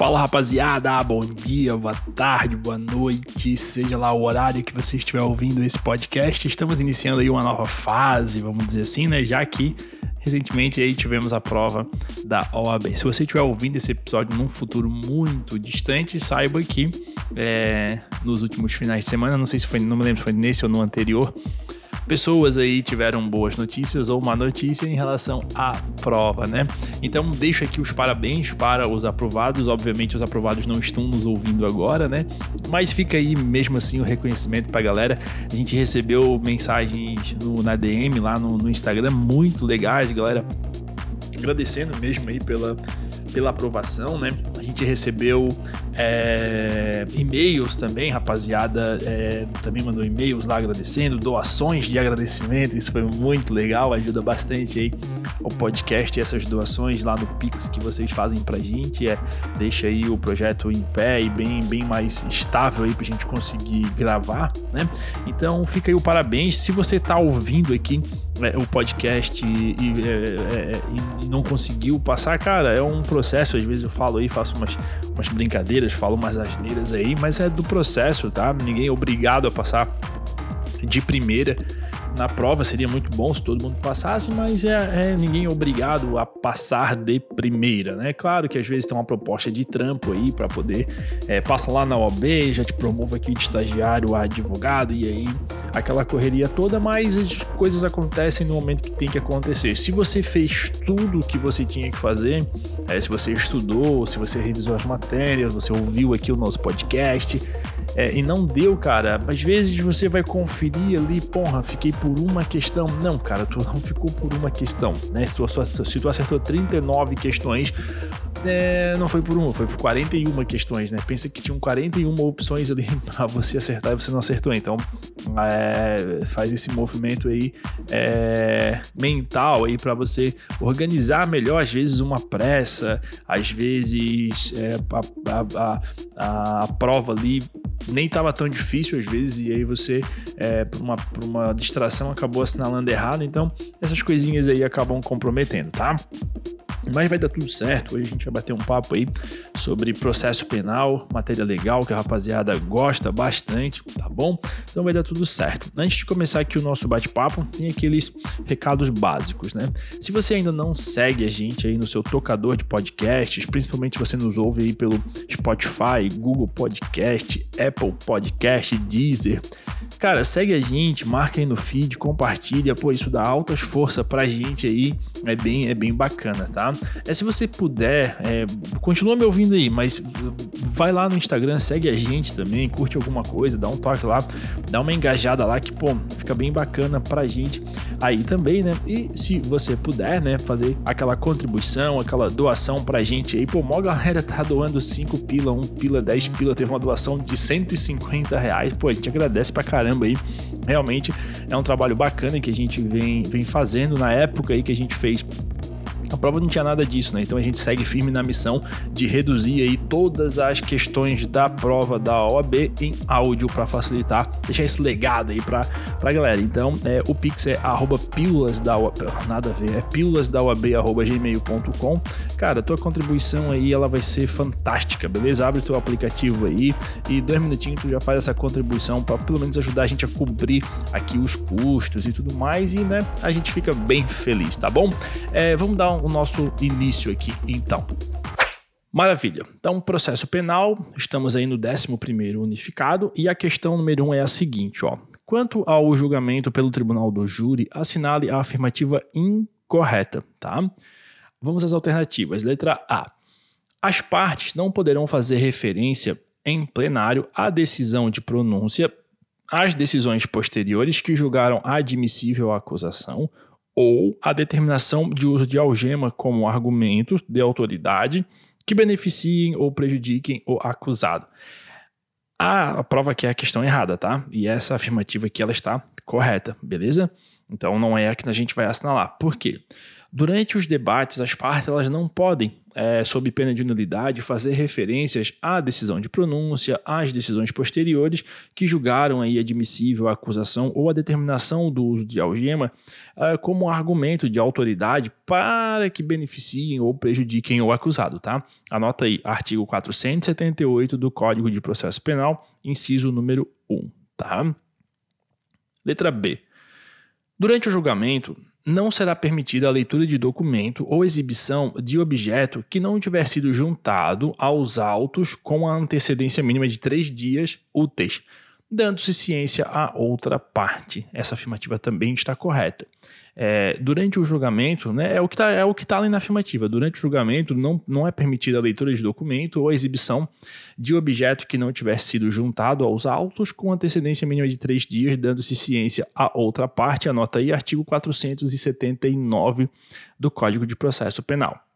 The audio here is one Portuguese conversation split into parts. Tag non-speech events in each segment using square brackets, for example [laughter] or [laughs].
Fala rapaziada, bom dia, boa tarde, boa noite, seja lá o horário que você estiver ouvindo esse podcast. Estamos iniciando aí uma nova fase, vamos dizer assim, né? Já que recentemente aí tivemos a prova da OAB. Se você estiver ouvindo esse episódio num futuro muito distante, saiba que é, nos últimos finais de semana, não sei se foi, não me lembro se foi nesse ou no anterior, pessoas aí tiveram boas notícias ou má notícia em relação à prova, né? Então deixo aqui os parabéns para os aprovados. Obviamente os aprovados não estão nos ouvindo agora, né? Mas fica aí mesmo assim o reconhecimento para a galera. A gente recebeu mensagens no, na DM lá no, no Instagram muito legais, galera agradecendo mesmo aí pela pela aprovação, né? A gente recebeu é, e-mails também, rapaziada, é, também mandou e-mails lá agradecendo, doações de agradecimento, isso foi muito legal, ajuda bastante aí o podcast e essas doações lá no Pix que vocês fazem pra gente, é, deixa aí o projeto em pé e bem, bem mais estável aí pra gente conseguir gravar, né? Então fica aí o parabéns, se você tá ouvindo aqui é, o podcast e, e, é, é, e, não conseguiu passar, cara, é um processo. Às vezes eu falo aí, faço umas, umas brincadeiras, falo umas asneiras aí, mas é do processo, tá? Ninguém é obrigado a passar de primeira na prova seria muito bom se todo mundo passasse, mas é, é, ninguém é obrigado a passar de primeira, né? Claro que às vezes tem uma proposta de trampo aí para poder é, lá na OAB, já te promove aqui de estagiário a advogado e aí aquela correria toda, mas as coisas acontecem no momento que tem que acontecer. Se você fez tudo o que você tinha que fazer, é, se você estudou, se você revisou as matérias, você ouviu aqui o nosso podcast, é, e não deu, cara. Às vezes você vai conferir ali, porra, fiquei por uma questão. Não, cara, tu não ficou por uma questão, né? Se tu, se tu acertou 39 questões, é, não foi por uma, foi por 41 questões, né? Pensa que tinham 41 opções ali [laughs] para você acertar e você não acertou. Então, é, faz esse movimento aí é, mental aí para você organizar melhor, às vezes uma pressa, às vezes é, a, a, a, a prova ali nem estava tão difícil às vezes, e aí você, é, por, uma, por uma distração, acabou assinalando errado. Então, essas coisinhas aí acabam comprometendo, tá? Mas vai dar tudo certo. Hoje a gente vai bater um papo aí sobre processo penal, matéria legal que a rapaziada gosta bastante, tá bom? Então vai dar tudo certo. Antes de começar aqui o nosso bate-papo, tem aqueles recados básicos, né? Se você ainda não segue a gente aí no seu tocador de podcasts, principalmente você nos ouve aí pelo Spotify, Google Podcast, Apple Podcast, Deezer, cara, segue a gente, marca aí no feed, compartilha, pô, isso dá altas forças pra gente aí, é bem, é bem bacana, tá? É se você puder, é, continua me ouvindo aí, mas vai lá no Instagram, segue a gente também, curte alguma coisa, dá um toque lá, dá uma engajada lá que, pô, fica bem bacana pra gente aí também, né? E se você puder, né, fazer aquela contribuição, aquela doação pra gente aí, pô, mó galera tá doando 5 pila, 1 pila, 10 pila, teve uma doação de 150 reais, pô, a gente agradece pra caramba aí, realmente é um trabalho bacana que a gente vem, vem fazendo na época aí que a gente fez a prova não tinha nada disso, né? Então a gente segue firme na missão de reduzir aí todas as questões da prova da OAB em áudio para facilitar, deixar esse legado aí para pra galera. Então, é, o Pix é arroba pílulas da OAB, nada a ver, é pílulas da OAB arroba gmail.com. Cara, tua contribuição aí ela vai ser fantástica, beleza? Abre teu aplicativo aí e dois minutinhos tu já faz essa contribuição para pelo menos ajudar a gente a cobrir aqui os custos e tudo mais e, né, a gente fica bem feliz, tá bom? É, vamos dar um o nosso início aqui, então. Maravilha. Então, processo penal, estamos aí no 11 unificado e a questão número 1 um é a seguinte, ó. Quanto ao julgamento pelo tribunal do júri, assinale a afirmativa incorreta, tá? Vamos às alternativas. Letra A. As partes não poderão fazer referência em plenário à decisão de pronúncia às decisões posteriores que julgaram admissível a acusação ou a determinação de uso de algema como argumento de autoridade que beneficiem ou prejudiquem o acusado. A, prova aqui é a questão errada, tá? E essa afirmativa aqui ela está correta, beleza? Então não é a que a gente vai assinalar. Por quê? Durante os debates, as partes elas não podem, é, sob pena de nulidade, fazer referências à decisão de pronúncia, às decisões posteriores que julgaram aí admissível a acusação ou a determinação do uso de algema é, como argumento de autoridade para que beneficiem ou prejudiquem o acusado, tá? Anota aí, artigo 478 do Código de Processo Penal, inciso número 1, tá? Letra B. Durante o julgamento, não será permitida a leitura de documento ou exibição de objeto que não tiver sido juntado aos autos com a antecedência mínima de três dias úteis, dando-se ciência a outra parte. Essa afirmativa também está correta é, durante o julgamento, né, é o que está é tá ali na afirmativa. Durante o julgamento, não, não é permitida a leitura de documento ou a exibição de objeto que não tivesse sido juntado aos autos com antecedência mínima de três dias, dando-se ciência a outra parte. Anota aí, artigo 479 do Código de Processo Penal.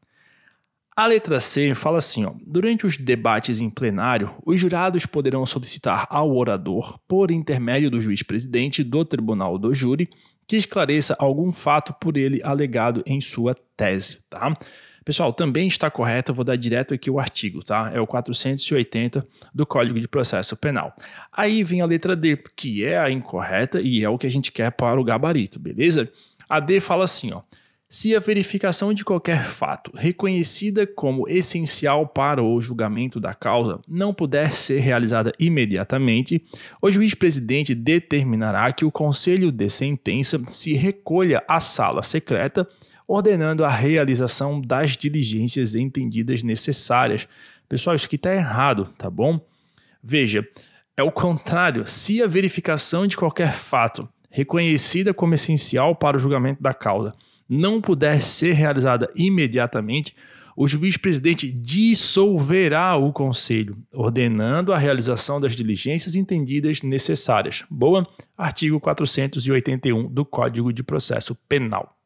A letra C fala assim: ó, durante os debates em plenário, os jurados poderão solicitar ao orador, por intermédio do juiz-presidente do tribunal do júri, que esclareça algum fato por ele alegado em sua tese, tá? Pessoal, também está correto, eu vou dar direto aqui o artigo, tá? É o 480 do Código de Processo Penal. Aí vem a letra D, que é a incorreta e é o que a gente quer para o gabarito, beleza? A D fala assim, ó: se a verificação de qualquer fato reconhecida como essencial para o julgamento da causa não puder ser realizada imediatamente, o juiz-presidente determinará que o conselho de sentença se recolha à sala secreta, ordenando a realização das diligências entendidas necessárias. Pessoal, isso aqui está errado, tá bom? Veja, é o contrário. Se a verificação de qualquer fato reconhecida como essencial para o julgamento da causa não puder ser realizada imediatamente, o juiz-presidente dissolverá o conselho, ordenando a realização das diligências entendidas necessárias. Boa? Artigo 481 do Código de Processo Penal.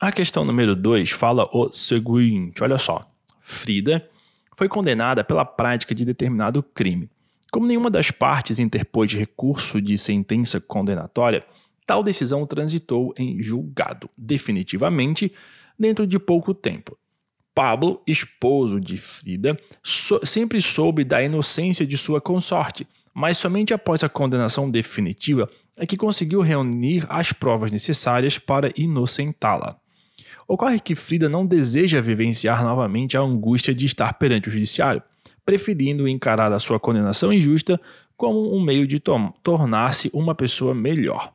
A questão número 2 fala o seguinte: olha só. Frida foi condenada pela prática de determinado crime. Como nenhuma das partes interpôs recurso de sentença condenatória, Tal decisão transitou em julgado, definitivamente, dentro de pouco tempo. Pablo, esposo de Frida, so sempre soube da inocência de sua consorte, mas somente após a condenação definitiva é que conseguiu reunir as provas necessárias para inocentá-la. Ocorre que Frida não deseja vivenciar novamente a angústia de estar perante o judiciário, preferindo encarar a sua condenação injusta como um meio de tornar-se uma pessoa melhor.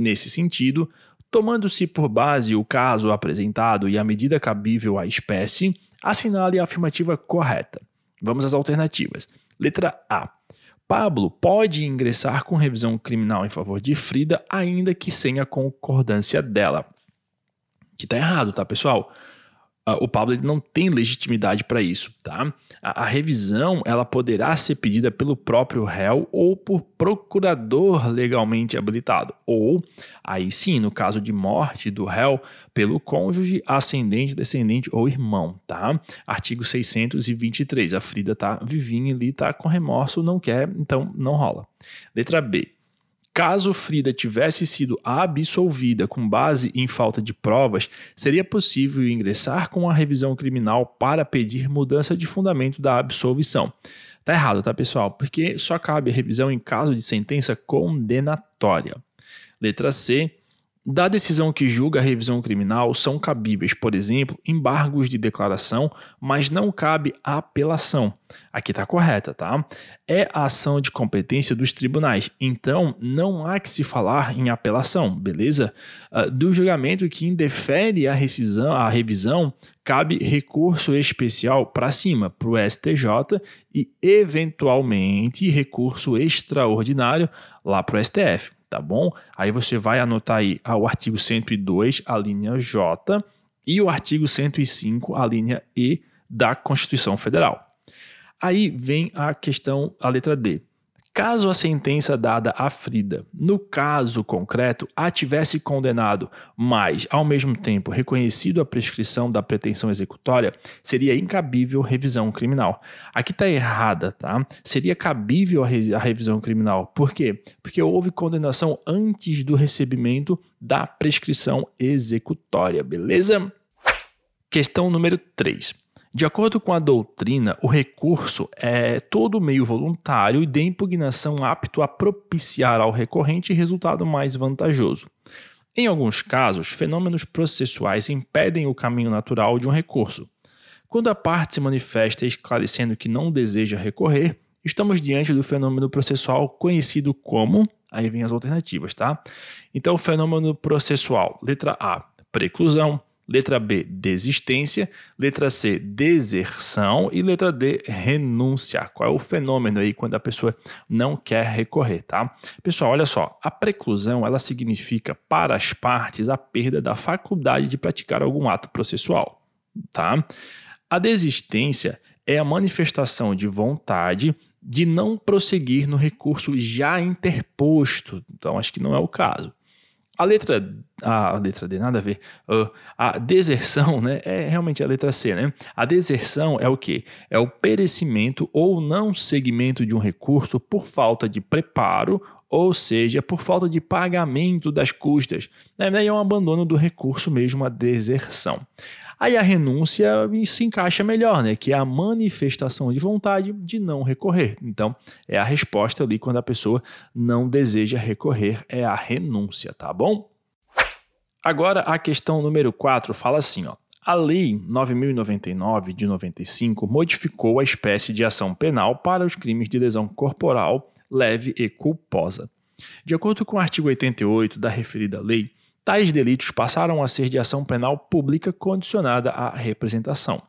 Nesse sentido, tomando-se por base o caso apresentado e a medida cabível à espécie, assinale a afirmativa correta. Vamos às alternativas. Letra A. Pablo pode ingressar com revisão criminal em favor de Frida, ainda que sem a concordância dela. Que tá errado, tá, pessoal? Uh, o Pablo ele não tem legitimidade para isso, tá? A, a, revisão ela poderá ser pedida pelo próprio réu ou por procurador legalmente habilitado, ou aí sim, no caso de morte do réu, pelo cônjuge, ascendente, descendente ou irmão, tá? Artigo 623. A Frida tá vivinha ali, tá com remorso, não quer, então não rola. Letra B. Caso Frida tivesse sido absolvida com base em falta de provas, seria possível ingressar com a revisão criminal para pedir mudança de fundamento da absolvição. Tá errado, tá, pessoal? Porque só cabe a revisão em caso de sentença condenatória. Letra C da decisão que julga a revisão criminal são cabíveis, por exemplo, embargos de declaração, mas não cabe a apelação. Aqui está correta, tá? É a ação de competência dos tribunais, então não há que se falar em apelação, beleza? Uh, do julgamento que indefere a rescisão, a revisão, cabe recurso especial para cima, para o STJ e, eventualmente, recurso extraordinário lá para o STF tá bom? Aí você vai anotar aí o artigo 102, a linha J, e o artigo 105, a linha E da Constituição Federal. Aí vem a questão, a letra D. Caso a sentença dada a Frida, no caso concreto, a tivesse condenado, mas, ao mesmo tempo, reconhecido a prescrição da pretensão executória, seria incabível revisão criminal. Aqui está errada, tá? Seria cabível a, re a revisão criminal. Por quê? Porque houve condenação antes do recebimento da prescrição executória, beleza? Questão número 3. De acordo com a doutrina, o recurso é todo meio voluntário e de impugnação apto a propiciar ao recorrente resultado mais vantajoso. Em alguns casos, fenômenos processuais impedem o caminho natural de um recurso. Quando a parte se manifesta esclarecendo que não deseja recorrer, estamos diante do fenômeno processual conhecido como. Aí vem as alternativas, tá? Então, fenômeno processual, letra A, preclusão. Letra B, desistência. Letra C, deserção. E letra D, renúncia. Qual é o fenômeno aí quando a pessoa não quer recorrer, tá? Pessoal, olha só. A preclusão, ela significa para as partes a perda da faculdade de praticar algum ato processual, tá? A desistência é a manifestação de vontade de não prosseguir no recurso já interposto. Então, acho que não é o caso. A letra, a letra D, nada a ver. Uh, a deserção, né? É realmente a letra C, né? A deserção é o que? É o perecimento ou não seguimento de um recurso por falta de preparo, ou seja, por falta de pagamento das custas. Né? É um abandono do recurso mesmo, a deserção. Aí a renúncia se encaixa melhor, né? Que é a manifestação de vontade de não recorrer. Então, é a resposta ali quando a pessoa não deseja recorrer, é a renúncia, tá bom? Agora a questão número 4 fala assim, ó. A Lei 9099 de 95 modificou a espécie de ação penal para os crimes de lesão corporal leve e culposa. De acordo com o artigo 88 da referida lei, tais delitos passaram a ser de ação penal pública condicionada à representação.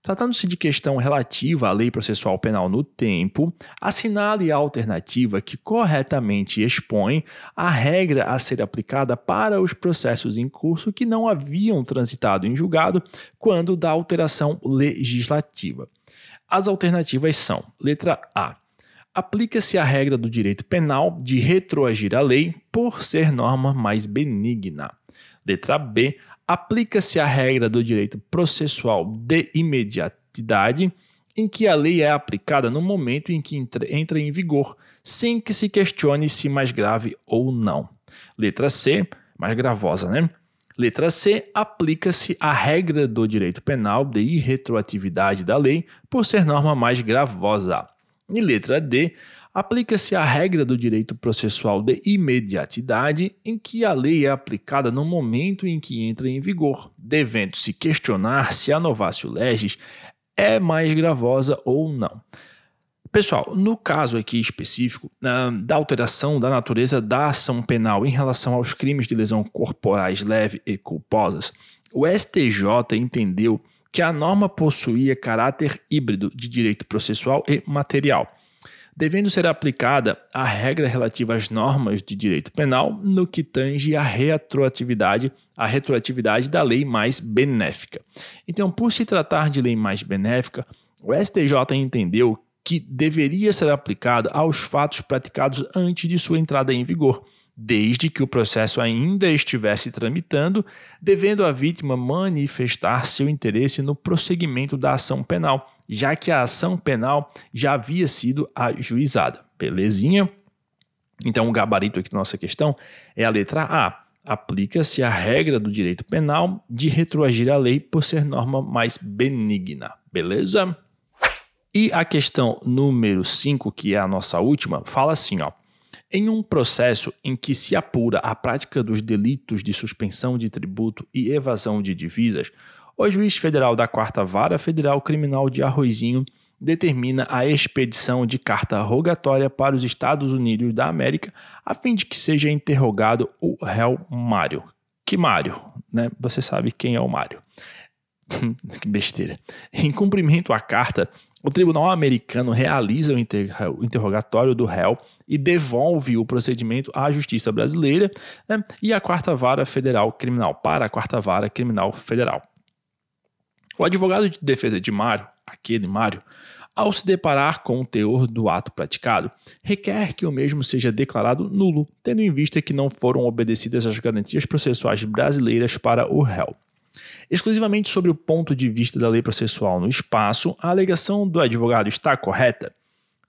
Tratando-se de questão relativa à lei processual penal no tempo, assinale a alternativa que corretamente expõe a regra a ser aplicada para os processos em curso que não haviam transitado em julgado quando da alteração legislativa. As alternativas são: letra A aplica-se a regra do direito penal de retroagir a lei por ser norma mais benigna. Letra B. Aplica-se a regra do direito processual de imediatidade, em que a lei é aplicada no momento em que entra em vigor, sem que se questione se mais grave ou não. Letra C. Mais gravosa, né? Letra C. Aplica-se a regra do direito penal de irretroatividade da lei por ser norma mais gravosa. E letra D, aplica-se a regra do direito processual de imediatidade, em que a lei é aplicada no momento em que entra em vigor, devendo-se questionar se a novácio legis é mais gravosa ou não. Pessoal, no caso aqui específico da alteração da natureza da ação penal em relação aos crimes de lesão corporais leve e culposas, o STJ entendeu que a norma possuía caráter híbrido de direito processual e material, devendo ser aplicada a regra relativa às normas de direito penal no que tange a retroatividade, a retroatividade da lei mais benéfica. Então, por se tratar de lei mais benéfica, o STJ entendeu que deveria ser aplicada aos fatos praticados antes de sua entrada em vigor desde que o processo ainda estivesse tramitando, devendo a vítima manifestar seu interesse no prosseguimento da ação penal, já que a ação penal já havia sido ajuizada. Belezinha? Então, o gabarito aqui da nossa questão é a letra A. Aplica-se a regra do direito penal de retroagir a lei por ser norma mais benigna. Beleza? E a questão número 5, que é a nossa última, fala assim, ó. Em um processo em que se apura a prática dos delitos de suspensão de tributo e evasão de divisas, o juiz federal da Quarta Vara Federal Criminal de Arroizinho determina a expedição de carta rogatória para os Estados Unidos da América a fim de que seja interrogado o réu Mário. Que Mário? Né? Você sabe quem é o Mário. [laughs] que besteira. Em cumprimento à carta, o tribunal americano realiza o, interrogatório do réu e devolve o procedimento à justiça brasileira né, e à quarta vara federal criminal, para a quarta vara criminal federal. O advogado de defesa de Mário, aquele Mário, ao se deparar com o teor do ato praticado, requer que o mesmo seja declarado nulo, tendo em vista que não foram obedecidas as garantias processuais brasileiras para o réu. Exclusivamente sobre o ponto de vista da lei processual no espaço, a alegação do advogado está correta?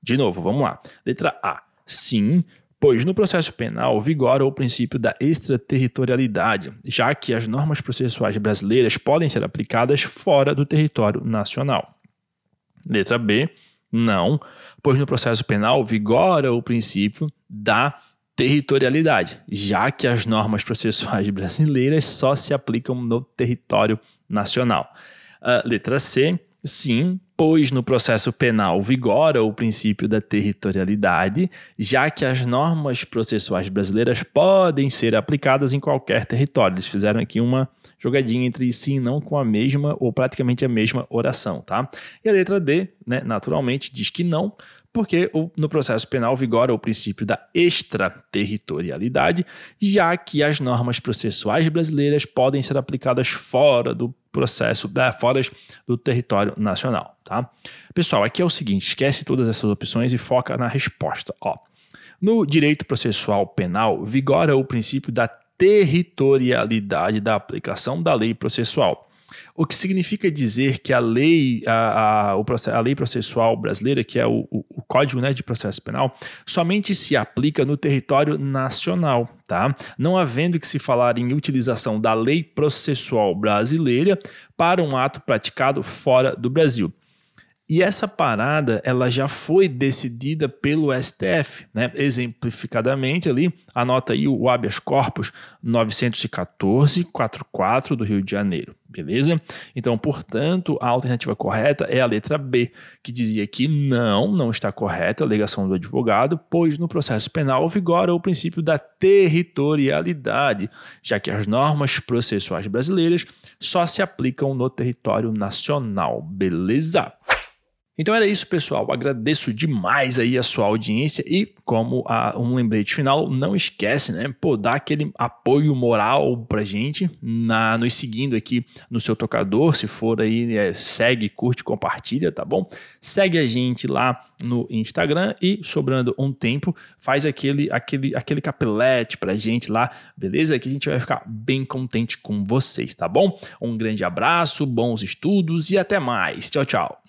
De novo, vamos lá. Letra A. Sim, pois no processo penal vigora o princípio da extraterritorialidade, já que as normas processuais brasileiras podem ser aplicadas fora do território nacional. Letra B. Não, pois no processo penal vigora o princípio da territorialidade, já que as normas processuais brasileiras só se aplicam no território nacional. Uh, letra C, sim, pois no processo penal vigora o princípio da territorialidade, já que as normas processuais brasileiras podem ser aplicadas em qualquer território. Eles fizeram aqui uma jogadinha entre sim e não com a mesma ou praticamente a mesma oração, tá? E a letra D, né, naturalmente, diz que não, porque no processo penal vigora o princípio da extraterritorialidade, já que as normas processuais brasileiras podem ser aplicadas fora do processo, da, fora do território nacional, tá? Pessoal, aqui é o seguinte, esquece todas essas opções e foca na resposta, ó. No direito processual penal, vigora o princípio da territorialidade da aplicação da lei processual o que significa dizer que a lei, a, a, a lei processual brasileira, que é o, o, o Código né, de Processo Penal, somente se aplica no território nacional, tá? Não havendo que se falar em utilização da lei processual brasileira para um ato praticado fora do Brasil. E essa parada, ela já foi decidida pelo STF, né? Exemplificadamente ali, anota aí o habeas corpus 914-44 do Rio de Janeiro, beleza? Então, portanto, a alternativa correta é a letra B, que dizia que não, não está correta a alegação do advogado, pois no processo penal vigora o princípio da territorialidade, já que as normas processuais brasileiras só se aplicam no território nacional, beleza? Então era isso, pessoal. Agradeço demais aí a sua audiência e, como a, um lembrete final, não esquece, né? Pô, dá aquele apoio moral pra gente, na, nos seguindo aqui no seu tocador. Se for aí, é, segue, curte, compartilha, tá bom? Segue a gente lá no Instagram e, sobrando um tempo, faz aquele, aquele, aquele capelete pra gente lá, beleza? Que a gente vai ficar bem contente com vocês, tá bom? Um grande abraço, bons estudos e até mais. Tchau, tchau.